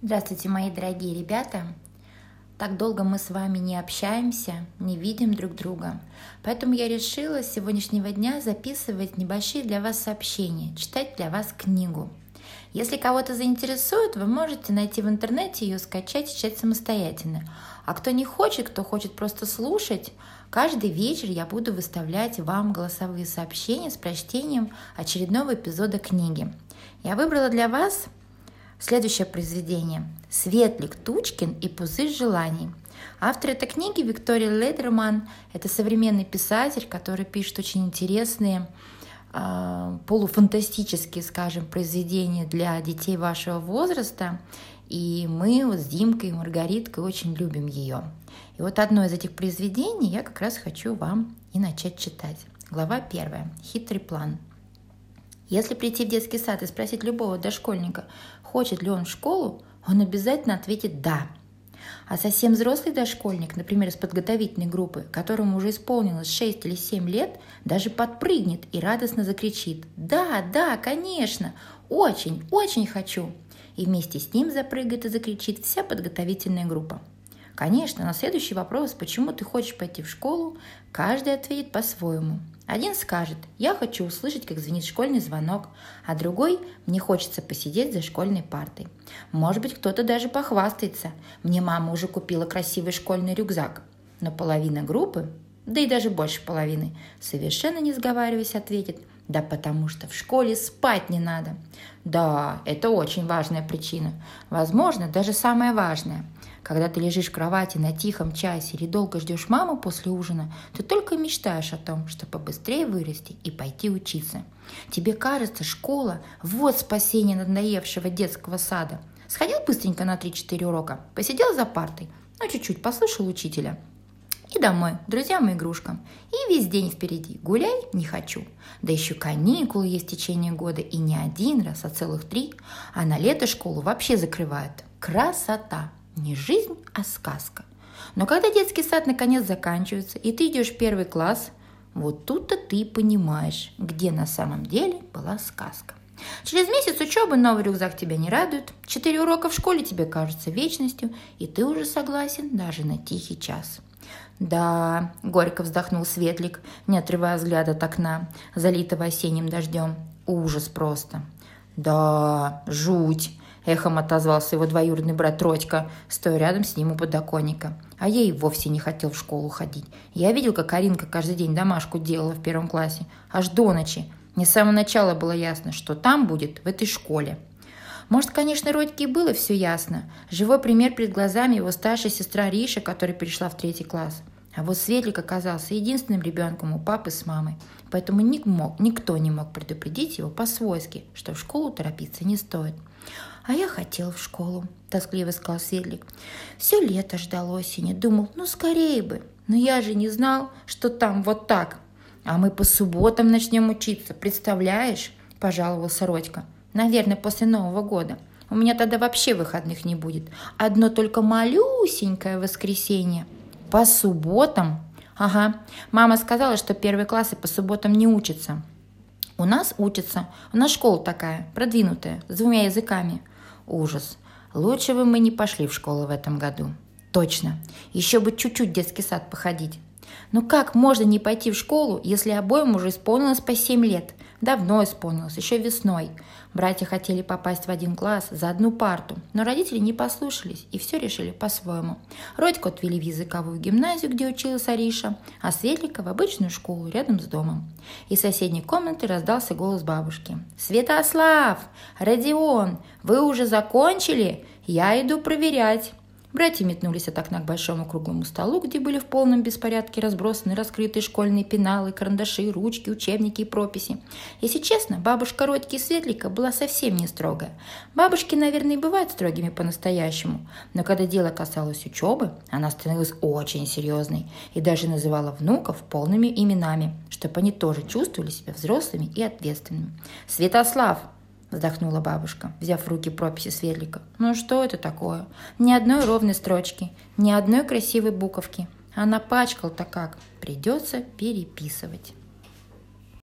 Здравствуйте, мои дорогие ребята! Так долго мы с вами не общаемся, не видим друг друга. Поэтому я решила с сегодняшнего дня записывать небольшие для вас сообщения, читать для вас книгу. Если кого-то заинтересует, вы можете найти в интернете ее, скачать и читать самостоятельно. А кто не хочет, кто хочет просто слушать, каждый вечер я буду выставлять вам голосовые сообщения с прочтением очередного эпизода книги. Я выбрала для вас Следующее произведение «Светлик Тучкин и пузырь желаний». Автор этой книги Виктория Лейдерман. Это современный писатель, который пишет очень интересные э, полуфантастические, скажем, произведения для детей вашего возраста. И мы вот с Димкой и Маргариткой очень любим ее. И вот одно из этих произведений я как раз хочу вам и начать читать. Глава первая. Хитрый план. Если прийти в детский сад и спросить любого дошкольника, хочет ли он в школу, он обязательно ответит «да». А совсем взрослый дошкольник, например, из подготовительной группы, которому уже исполнилось 6 или 7 лет, даже подпрыгнет и радостно закричит «Да, да, конечно! Очень, очень хочу!» И вместе с ним запрыгает и закричит вся подготовительная группа. Конечно, на следующий вопрос, почему ты хочешь пойти в школу, каждый ответит по-своему. Один скажет, я хочу услышать, как звенит школьный звонок, а другой, мне хочется посидеть за школьной партой. Может быть, кто-то даже похвастается, мне мама уже купила красивый школьный рюкзак. Но половина группы, да и даже больше половины, совершенно не сговариваясь, ответит, да потому что в школе спать не надо. Да, это очень важная причина. Возможно, даже самая важная – когда ты лежишь в кровати на тихом часе или долго ждешь маму после ужина, ты только мечтаешь о том, чтобы побыстрее вырасти и пойти учиться. Тебе кажется, школа – вот спасение надоевшего детского сада. Сходил быстренько на 3-4 урока, посидел за партой, ну чуть-чуть послушал учителя – и домой, друзьям и игрушкам. И весь день впереди. Гуляй не хочу. Да еще каникулы есть в течение года. И не один раз, а целых три. А на лето школу вообще закрывают. Красота! Не жизнь, а сказка. Но когда детский сад наконец заканчивается, и ты идешь в первый класс, вот тут-то ты понимаешь, где на самом деле была сказка. Через месяц учебы новый рюкзак тебя не радует, четыре урока в школе тебе кажутся вечностью, и ты уже согласен даже на тихий час. «Да», — горько вздохнул Светлик, не отрывая взгляда от окна, залитого осенним дождем. «Ужас просто». «Да, жуть», Эхом отозвался его двоюродный брат Родька, стоя рядом с ним у подоконника. А я и вовсе не хотел в школу ходить. Я видел, как Аринка каждый день домашку делала в первом классе. Аж до ночи. Не с самого начала было ясно, что там будет, в этой школе. Может, конечно, Родьке и было все ясно. Живой пример перед глазами его старшая сестра Риша, которая перешла в третий класс. А вот Светлик оказался единственным ребенком у папы с мамой. Поэтому ник мог, никто не мог предупредить его по-свойски, что в школу торопиться не стоит. «А я хотел в школу», – тоскливо сказал Светлик. «Все лето ждал осени, думал, ну скорее бы. Но я же не знал, что там вот так. А мы по субботам начнем учиться, представляешь?» – пожаловался Родька. «Наверное, после Нового года. У меня тогда вообще выходных не будет. Одно только малюсенькое воскресенье. По субботам?» «Ага. Мама сказала, что первые классы по субботам не учатся». «У нас учатся. У нас школа такая, продвинутая, с двумя языками. Ужас. Лучше бы мы не пошли в школу в этом году. Точно. Еще бы чуть-чуть детский сад походить. Но как можно не пойти в школу, если обоим уже исполнилось по 7 лет? Давно исполнилось, еще весной. Братья хотели попасть в один класс за одну парту, но родители не послушались и все решили по-своему. Родьку отвели в языковую гимназию, где училась Ариша, а Светлика в обычную школу рядом с домом. Из соседней комнаты раздался голос бабушки. «Святослав! Родион! Вы уже закончили? Я иду проверять!» Братья метнулись от окна к большому круглому столу, где были в полном беспорядке разбросаны раскрытые школьные пеналы, карандаши, ручки, учебники и прописи. Если честно, бабушка Родьки и Светлика была совсем не строгая. Бабушки, наверное, и бывают строгими по-настоящему, но когда дело касалось учебы, она становилась очень серьезной и даже называла внуков полными именами, чтобы они тоже чувствовали себя взрослыми и ответственными. «Святослав!» Вздохнула бабушка, взяв в руки прописи Светлика. «Ну что это такое? Ни одной ровной строчки, ни одной красивой буковки. А напачкал-то как? Придется переписывать».